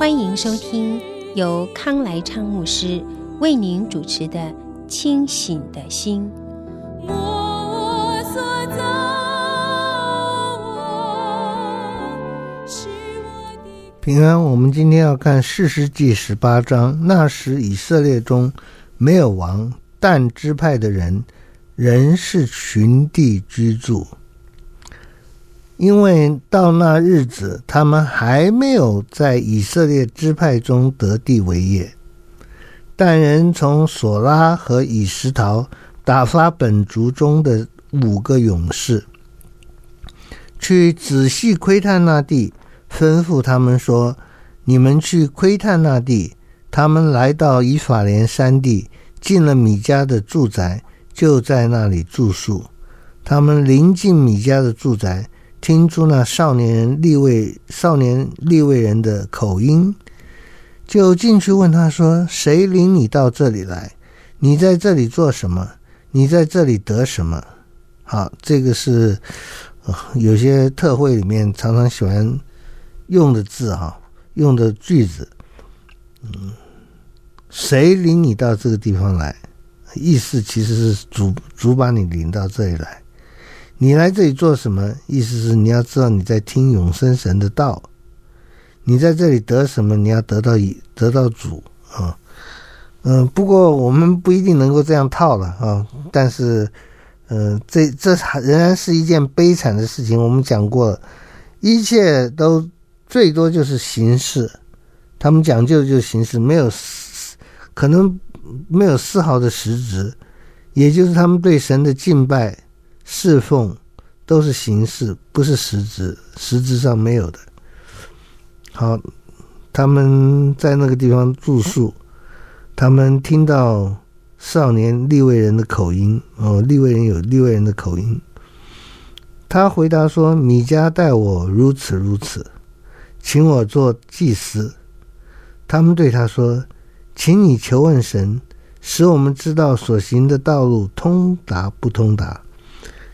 欢迎收听由康来昌牧师为您主持的《清醒的心》。平安，我们今天要看士师记十八章。那时以色列中没有王，但支派的人仍是群地居住，因为到那日子，他们还没有在以色列支派中得地为业。但人从索拉和以实陶打发本族中的五个勇士，去仔细窥探那地。吩咐他们说：“你们去窥探那地。”他们来到以法莲山地，进了米迦的住宅，就在那里住宿。他们临近米迦的住宅，听出那少年人利未少年立位人的口音，就进去问他说：“谁领你到这里来？你在这里做什么？你在这里得什么？”好，这个是有些特会里面常常喜欢。用的字哈，用的句子，嗯，谁领你到这个地方来？意思其实是主主把你领到这里来。你来这里做什么？意思是你要知道你在听永生神的道。你在这里得什么？你要得到以得到主啊。嗯，不过我们不一定能够这样套了啊。但是，嗯，这这还仍然是一件悲惨的事情。我们讲过，一切都。最多就是形式，他们讲究的就是形式，没有可能没有丝毫的实质，也就是他们对神的敬拜、侍奉都是形式，不是实质，实质上没有的。好，他们在那个地方住宿，他们听到少年利未人的口音，哦，利未人有利未人的口音。他回答说：“米迦待我如此如此。”请我做祭司。他们对他说：“请你求问神，使我们知道所行的道路通达不通达。”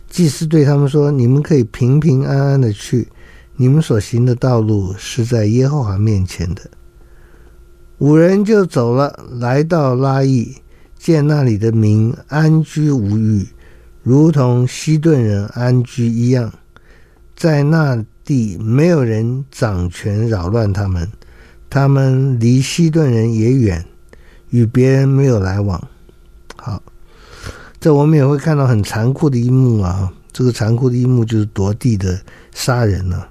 祭司对他们说：“你们可以平平安安的去，你们所行的道路是在耶和华面前的。”五人就走了，来到拉邑，见那里的民安居无欲，如同西顿人安居一样，在那。地没有人掌权扰乱他们，他们离西顿人也远，与别人没有来往。好，这我们也会看到很残酷的一幕啊！这个残酷的一幕就是夺地的杀人了啊。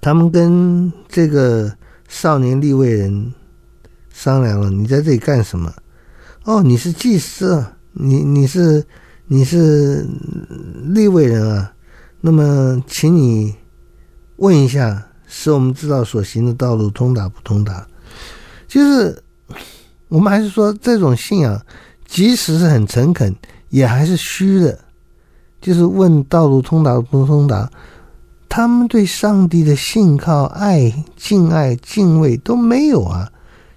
他们跟这个少年利未人商量了：“你在这里干什么？”哦，你是祭司啊，你你是你是利未人啊。那么，请你问一下，使我们知道所行的道路通达不通达？就是我们还是说，这种信仰，即使是很诚恳，也还是虚的。就是问道路通达不通达，他们对上帝的信靠、爱、敬爱、敬畏都没有啊，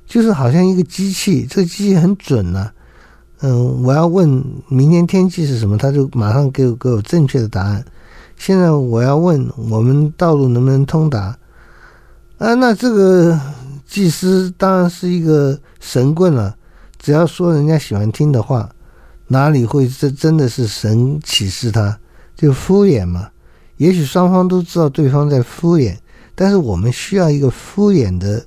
就是好像一个机器，这机器很准呐、嗯，我要问明天天气是什么，他就马上给我给我正确的答案。现在我要问，我们道路能不能通达？啊，那这个祭司当然是一个神棍了。只要说人家喜欢听的话，哪里会这真的是神启示他？就敷衍嘛。也许双方都知道对方在敷衍，但是我们需要一个敷衍的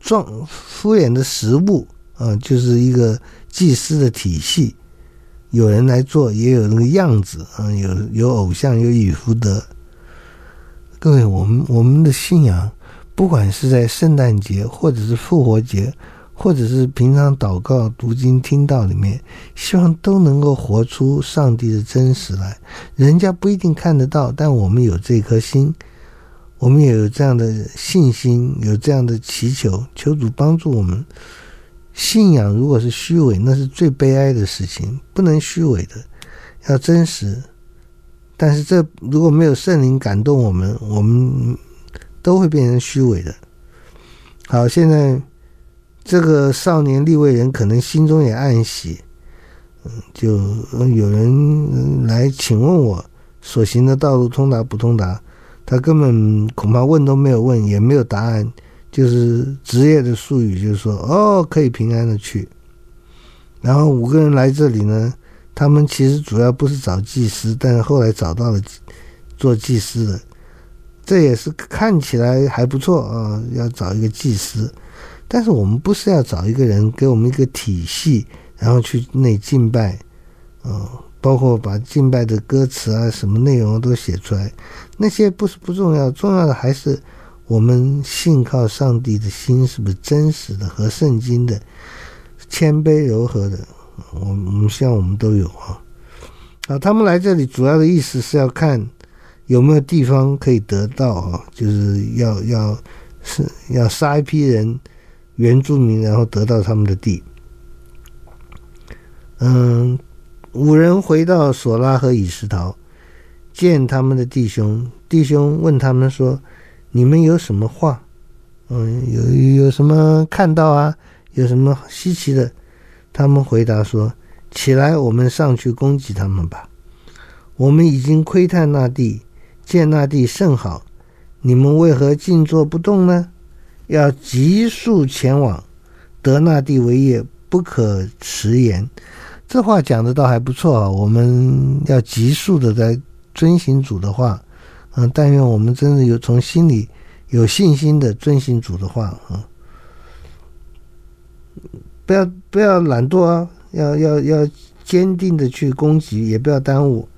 状，敷衍的实物啊，就是一个祭司的体系。有人来做，也有那个样子啊，有有偶像，有以福德。各位，我们我们的信仰，不管是在圣诞节，或者是复活节，或者是平常祷告、读经、听到里面，希望都能够活出上帝的真实来。人家不一定看得到，但我们有这颗心我们也有这样的信心，有这样的祈求，求主帮助我们。信仰如果是虚伪，那是最悲哀的事情，不能虚伪的，要真实。但是这如果没有圣灵感动我们，我们都会变成虚伪的。好，现在这个少年立位人可能心中也暗喜，嗯，就有人来请问我所行的道路通达不通达？他根本恐怕问都没有问，也没有答案。就是职业的术语，就是说，哦，可以平安的去。然后五个人来这里呢，他们其实主要不是找祭司，但是后来找到了做祭司的，这也是看起来还不错啊。要找一个祭司，但是我们不是要找一个人给我们一个体系，然后去那敬拜，嗯，包括把敬拜的歌词啊，什么内容都写出来，那些不是不重要，重要的还是。我们信靠上帝的心是不是真实的、和圣经的、谦卑柔和的？我我们希望我们都有啊。啊，他们来这里主要的意思是要看有没有地方可以得到啊，就是要要是要杀一批人原住民，然后得到他们的地。嗯，五人回到索拉和以实陶，见他们的弟兄，弟兄问他们说。你们有什么话？嗯，有有什么看到啊？有什么稀奇的？他们回答说：“起来，我们上去攻击他们吧。我们已经窥探那地，见那地甚好。你们为何静坐不动呢？要急速前往，德纳地为业，不可迟延。”这话讲的倒还不错啊。我们要急速的在遵行主的话。嗯，但愿我们真的有从心里有信心的遵行主的话啊！不要不要懒惰啊，要要要坚定的去攻击，也不要耽误。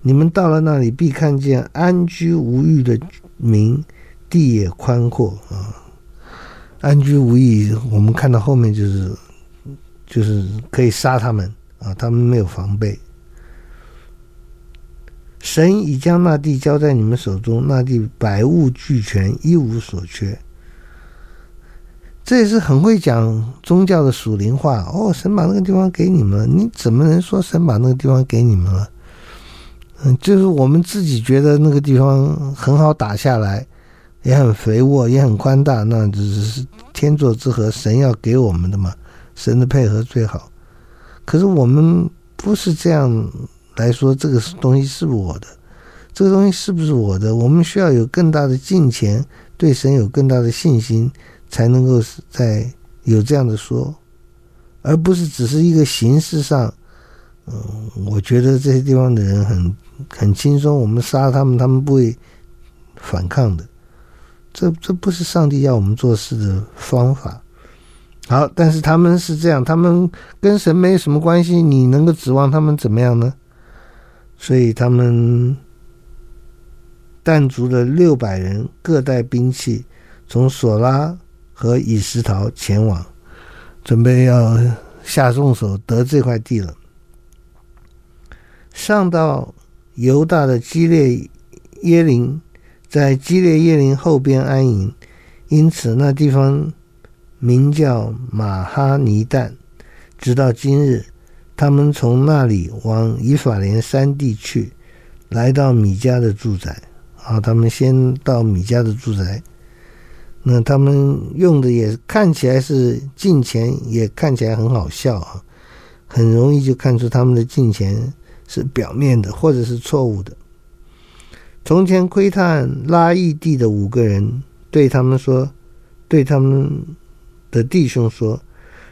你们到了那里，必看见安居无欲的民，地也宽阔啊！安居无虞，我们看到后面就是就是可以杀他们啊，他们没有防备。神已将那地交在你们手中，那地百物俱全，一无所缺。这也是很会讲宗教的属灵话哦。神把那个地方给你们了，你怎么能说神把那个地方给你们了？嗯，就是我们自己觉得那个地方很好打下来，也很肥沃，也很宽大，那只是天作之合，神要给我们的嘛。神的配合最好。可是我们不是这样。来说，这个东西是不是我的？这个东西是不是我的？我们需要有更大的敬虔，对神有更大的信心，才能够在有这样的说，而不是只是一个形式上。嗯，我觉得这些地方的人很很轻松，我们杀他们，他们不会反抗的。这这不是上帝要我们做事的方法。好，但是他们是这样，他们跟神没什么关系，你能够指望他们怎么样呢？所以他们但族的六百人各带兵器，从索拉和以实陶前往，准备要下重手得这块地了。上到犹大的基列耶琳，在基列耶琳后边安营，因此那地方名叫马哈尼旦，直到今日。他们从那里往以法莲山地去，来到米迦的住宅。啊，他们先到米迦的住宅。那他们用的也看起来是敬虔，也看起来很好笑啊，很容易就看出他们的敬虔是表面的，或者是错误的。从前窥探拉异地的五个人对他们说，对他们的弟兄说。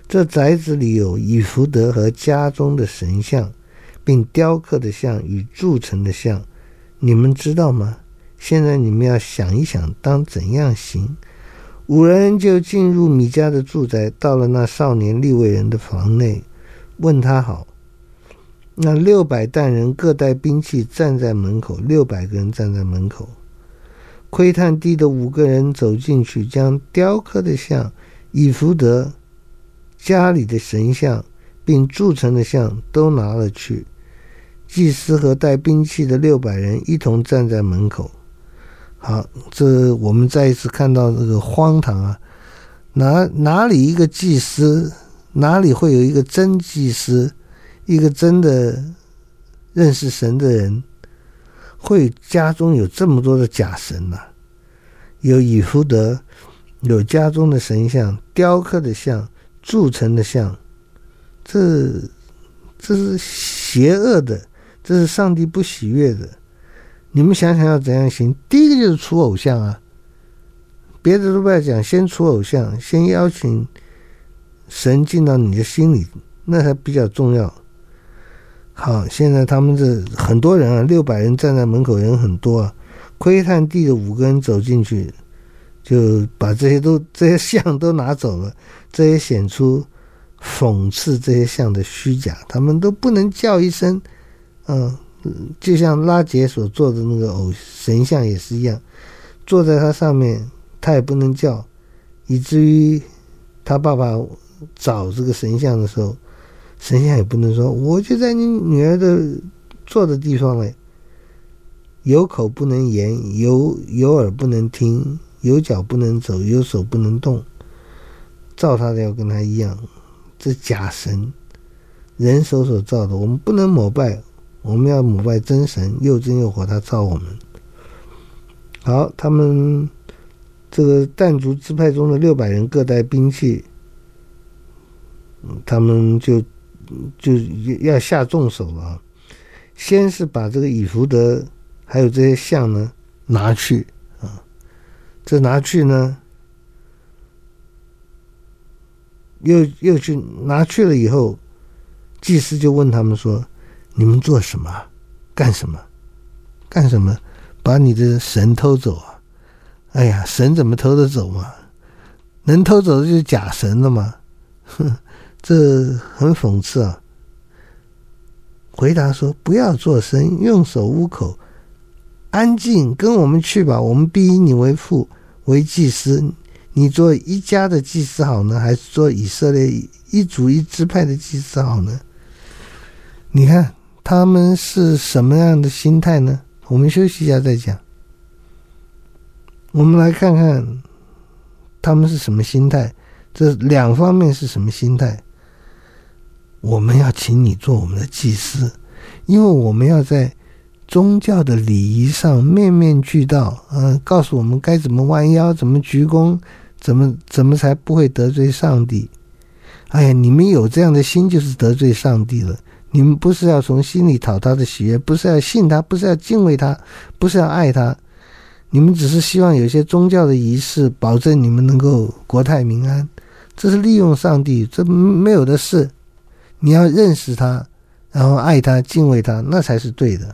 这宅子里有以弗得和家中的神像，并雕刻的像与铸成的像，你们知道吗？现在你们要想一想，当怎样行？五人就进入米迦的住宅，到了那少年利未人的房内，问他好。那六百担人各带兵器站在门口，六百个人站在门口。窥探地的五个人走进去，将雕刻的像以弗德。家里的神像，并铸成的像都拿了去。祭司和带兵器的六百人一同站在门口。好，这我们再一次看到这个荒唐啊！哪哪里一个祭司，哪里会有一个真祭司，一个真的认识神的人，会家中有这么多的假神呢、啊？有以弗得，有家中的神像、雕刻的像、铸成的像，这这是邪恶的，这是上帝不喜悦的。你们想想要怎样行？第一个就是除偶像啊，别的都不要讲，先除偶像，先邀请神进到你的心里，那才比较重要。好，现在他们这很多人啊，六百人站在门口，人很多啊。窥探地的五个人走进去，就把这些都 这些像都拿走了，这也显出讽刺这些像的虚假。他们都不能叫一声，嗯。就像拉杰所做的那个偶神像也是一样，坐在他上面，他也不能叫，以至于他爸爸找这个神像的时候，神仙也不能说，我就在你女儿的坐的地方嘞。有口不能言，有有耳不能听，有脚不能走，有手不能动，造他的要跟他一样，这假神，人手所造的，我们不能膜拜。我们要膜拜真神，又真又活，他造我们。好，他们这个弹族支派中的六百人各带兵器，他们就就要下重手了。先是把这个以弗得还有这些像呢拿去啊，这拿去呢，又又去拿去了以后，祭司就问他们说。你们做什么？干什么？干什么？把你的神偷走啊！哎呀，神怎么偷得走嘛？能偷走的就是假神了嘛？哼，这很讽刺啊！回答说：不要作声，用手捂口，安静，跟我们去吧。我们必以你为父，为祭司。你做一家的祭司好呢，还是做以色列一族一支派的祭司好呢？你看。他们是什么样的心态呢？我们休息一下再讲。我们来看看他们是什么心态。这两方面是什么心态？我们要请你做我们的祭司，因为我们要在宗教的礼仪上面面俱到。嗯，告诉我们该怎么弯腰，怎么鞠躬，怎么怎么才不会得罪上帝。哎呀，你们有这样的心，就是得罪上帝了。你们不是要从心里讨他的喜悦，不是要信他，不是要敬畏他，不是要爱他，你们只是希望有些宗教的仪式，保证你们能够国泰民安。这是利用上帝，这没有的事。你要认识他，然后爱他，敬畏他，那才是对的。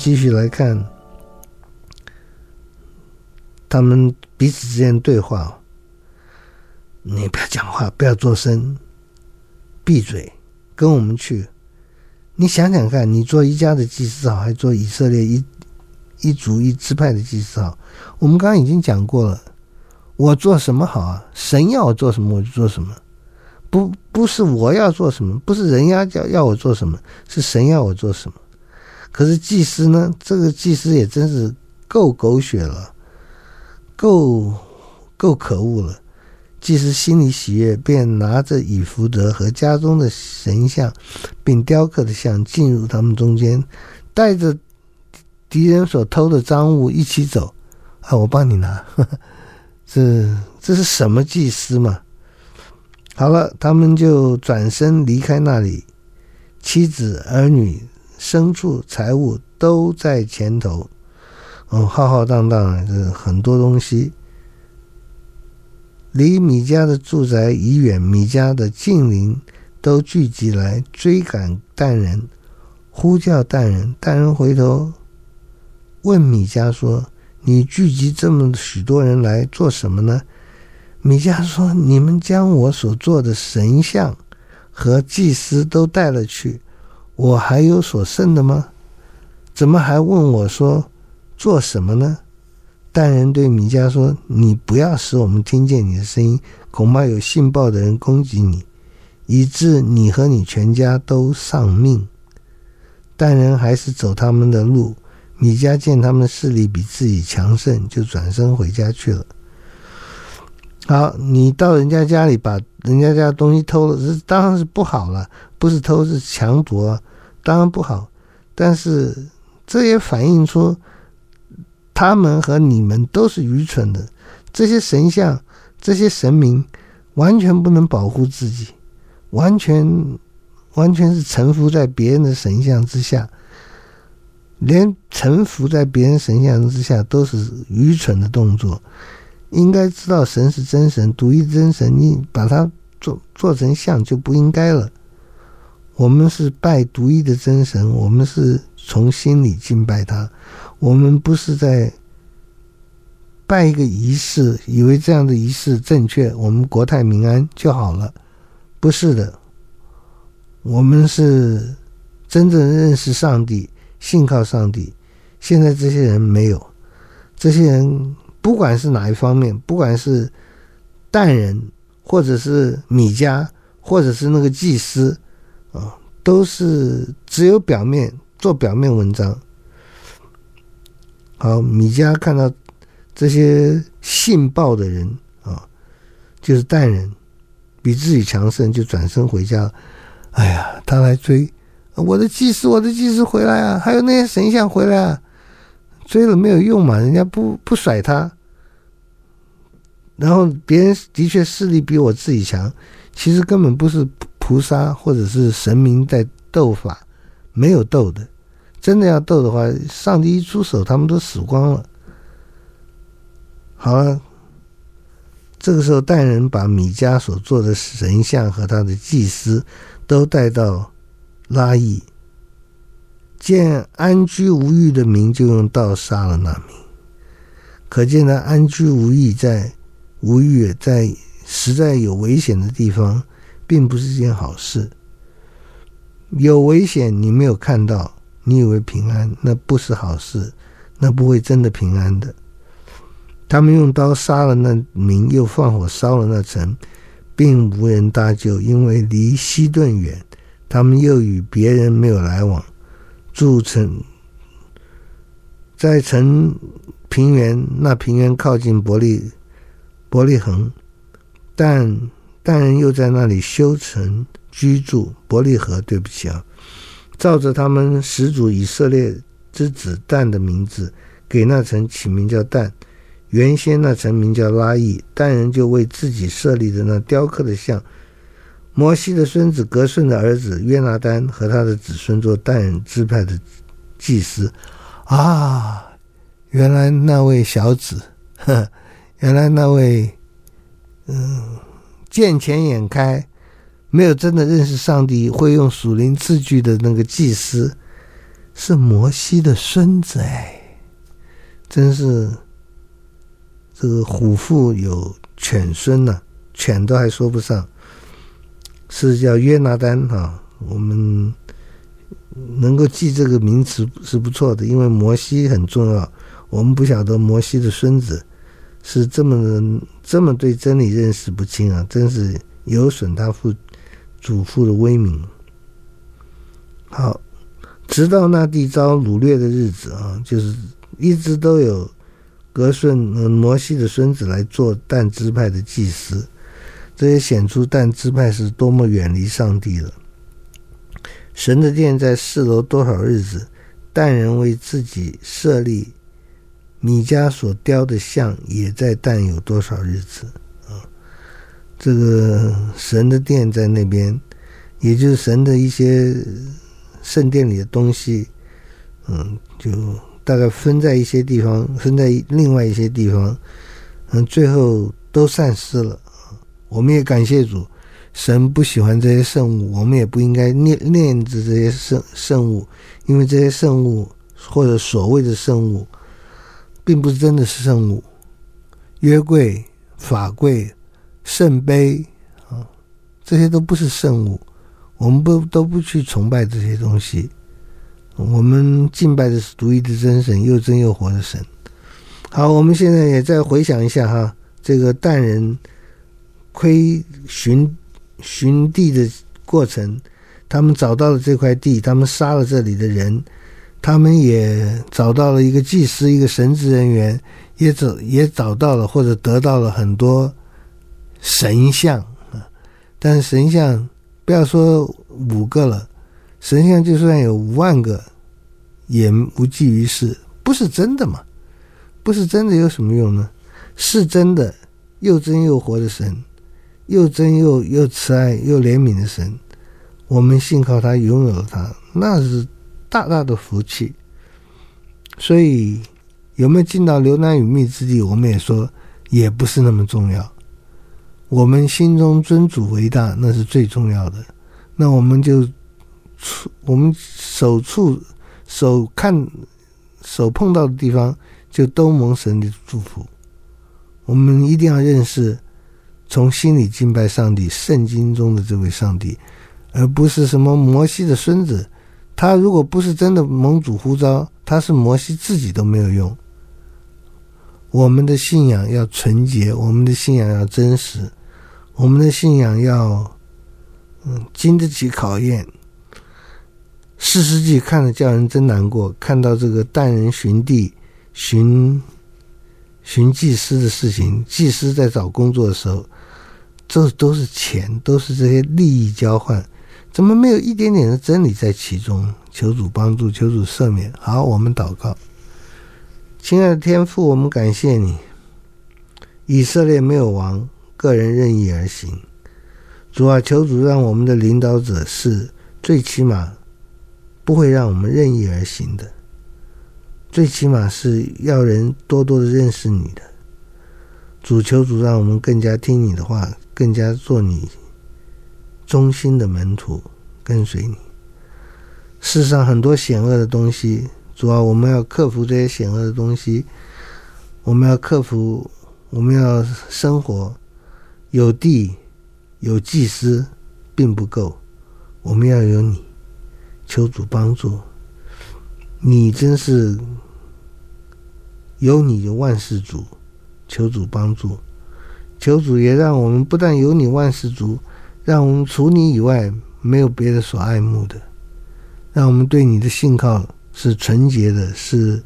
继续来看他们彼此之间对话。你不要讲话，不要作声，闭嘴，跟我们去。你想想看，你做一家的祭司好，还是做以色列一一族一支派的祭司好？我们刚刚已经讲过了，我做什么好啊？神要我做什么，我就做什么。不，不是我要做什么，不是人家要要我做什么，是神要我做什么。可是祭司呢？这个祭司也真是够狗血了，够够可恶了。祭司心里喜悦，便拿着以福德和家中的神像，并雕刻的像进入他们中间，带着敌人所偷的赃物一起走。啊，我帮你拿，呵呵，这这是什么祭司嘛？好了，他们就转身离开那里，妻子、儿女、牲畜、财物都在前头。哦，浩浩荡荡，这很多东西。离米迦的住宅已远，米迦的近邻都聚集来追赶但人，呼叫但人。但人回头问米迦说：“你聚集这么许多人来做什么呢？”米迦说：“你们将我所做的神像和祭司都带了去，我还有所剩的吗？怎么还问我说做什么呢？”但人对米迦说：“你不要使我们听见你的声音，恐怕有信报的人攻击你，以致你和你全家都丧命。”但人还是走他们的路。米迦见他们势力比自己强盛，就转身回家去了。好，你到人家家里把人家家东西偷了，这当然是不好了，不是偷是强夺，当然不好。但是这也反映出。他们和你们都是愚蠢的，这些神像、这些神明，完全不能保护自己，完全完全是臣服在别人的神像之下，连臣服在别人神像之下都是愚蠢的动作。应该知道神是真神，独一真神，你把它做做成像就不应该了。我们是拜独一的真神，我们是从心里敬拜他。我们不是在拜一个仪式，以为这样的仪式正确，我们国泰民安就好了。不是的，我们是真正认识上帝，信靠上帝。现在这些人没有，这些人不管是哪一方面，不管是但人，或者是米迦，或者是那个祭司，都是只有表面做表面文章。好，米迦看到这些信报的人啊，就是淡人，比自己强盛，就转身回家。哎呀，他来追我的祭司，我的祭司回来啊！还有那些神像回来啊！追了没有用嘛，人家不不甩他。然后别人的确势力比我自己强，其实根本不是菩萨或者是神明在斗法，没有斗的。真的要斗的话，上帝一出手，他们都死光了。好了，这个时候，但人把米迦所做的神像和他的祭司都带到拉亿，见安居无欲的民，就用刀杀了那民。可见他安居无欲，在无欲，在实在有危险的地方，并不是件好事。有危险，你没有看到。你以为平安，那不是好事，那不会真的平安的。他们用刀杀了那民，又放火烧了那城，并无人搭救，因为离西顿远。他们又与别人没有来往，住城在城平原，那平原靠近伯利伯利恒，但但人又在那里修城居住。伯利恒，对不起啊。照着他们始祖以色列之子但的名字，给那城起名叫但。原先那城名叫拉亿，但人就为自己设立的那雕刻的像。摩西的孙子革顺的儿子约拿单和他的子孙做但人支派的祭司。啊，原来那位小子，呵，原来那位，嗯，见钱眼开。没有真的认识上帝，会用属灵字句的那个祭司，是摩西的孙子哎，真是这个虎父有犬孙呐、犬都还说不上，是叫约拿单啊。我们能够记这个名词是不错的，因为摩西很重要。我们不晓得摩西的孙子是这么这么对真理认识不清啊，真是有损他父祖父的威名。好。直到那地遭掳掠的日子啊，就是一直都有格顺摩西的孙子来做但支派的祭司，这也显出但支派是多么远离上帝了。神的殿在示罗多少日子，但人为自己设立米迦所雕的像，也在但有多少日子啊？这个神的殿在那边，也就是神的一些。圣殿里的东西，嗯，就大概分在一些地方，分在另外一些地方，嗯，最后都散失了。我们也感谢主，神不喜欢这些圣物，我们也不应该念念着这些圣圣物，因为这些圣物或者所谓的圣物，并不是真的是圣物。约柜、法柜、圣杯啊，这些都不是圣物。我们不都不去崇拜这些东西，我们敬拜的是独一的真神，又真又活的神。好，我们现在也再回想一下哈，这个但人窥寻寻地的过程，他们找到了这块地，他们杀了这里的人，他们也找到了一个祭司，一个神职人员，也找也找到了或者得到了很多神像啊，但是神像。不要说五个了，神像就算有五万个，也无济于事。不是真的嘛？不是真的有什么用呢？是真的，又真又活的神，又真又又慈爱又怜悯的神，我们信靠他，拥有了他，那是大大的福气。所以有没有进到流难与密之地，我们也说也不是那么重要。我们心中尊主为大，那是最重要的。那我们就触我们手触手看手碰到的地方，就都蒙神的祝福。我们一定要认识，从心里敬拜上帝，圣经中的这位上帝，而不是什么摩西的孙子。他如果不是真的蒙主呼召，他是摩西自己都没有用。我们的信仰要纯洁，我们的信仰要真实。我们的信仰要，嗯，经得起考验。士师记看了叫人真难过，看到这个淡人寻地、寻寻祭司的事情，祭司在找工作的时候，这都是钱，都是这些利益交换，怎么没有一点点的真理在其中？求主帮助，求主赦免。好，我们祷告，亲爱的天父，我们感谢你，以色列没有王。个人任意而行，主啊，求主让我们的领导者是最起码不会让我们任意而行的，最起码是要人多多的认识你的。主，求主让我们更加听你的话，更加做你忠心的门徒，跟随你。世上很多险恶的东西，主要，我们要克服这些险恶的东西，我们要克服，我们要生活。有地有祭司并不够，我们要有你，求主帮助。你真是有你的万事足，求主帮助。求主也让我们不但有你万事足，让我们除你以外没有别的所爱慕的，让我们对你的信靠是纯洁的，是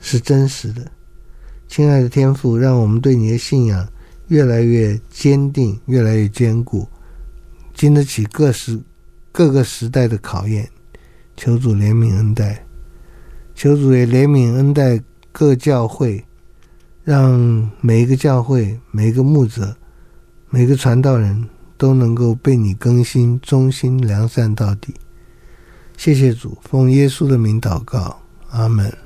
是真实的。亲爱的天父，让我们对你的信仰。越来越坚定，越来越坚固，经得起各时各个时代的考验。求主怜悯恩待，求主也怜悯恩待各教会，让每一个教会、每一个牧者、每个传道人都能够被你更新，忠心良善到底。谢谢主，奉耶稣的名祷告，阿门。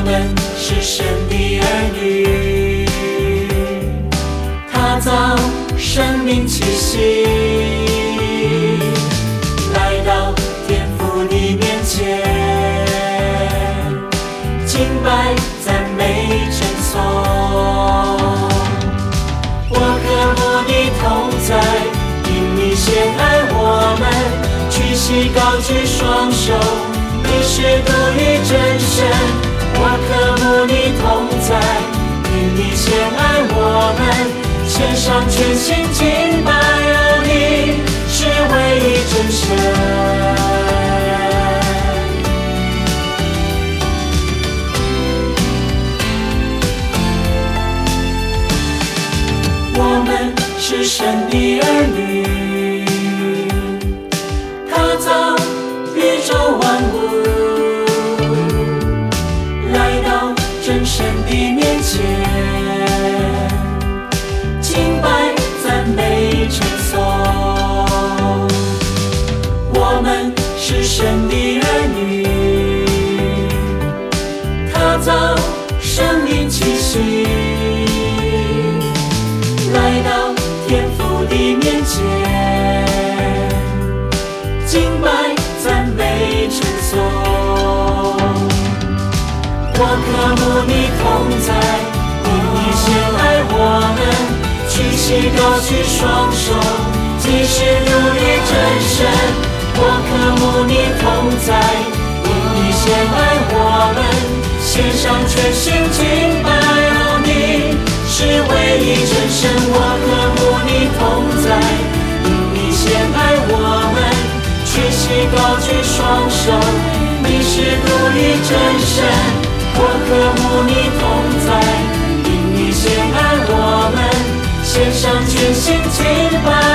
我们是神的儿女，他造生命气息，来到天父的面前，敬拜赞美称颂。我和父你同在因你先爱我们，屈膝高举双手，你是独一真神，我渴慕你同在。因你先爱我们，献上全心敬拜，有你是唯一真神。我们是神的儿女，你同在，因你先爱我们，屈膝高举双手，即是独一真神。我渴慕你同在，因你先爱我们，献上全心敬拜，有你是唯一真神。我渴慕。同在，因你先爱我们，屈膝高举双手，你是独一真神。我渴慕你同在，因你先爱我们，献上全心敬拜。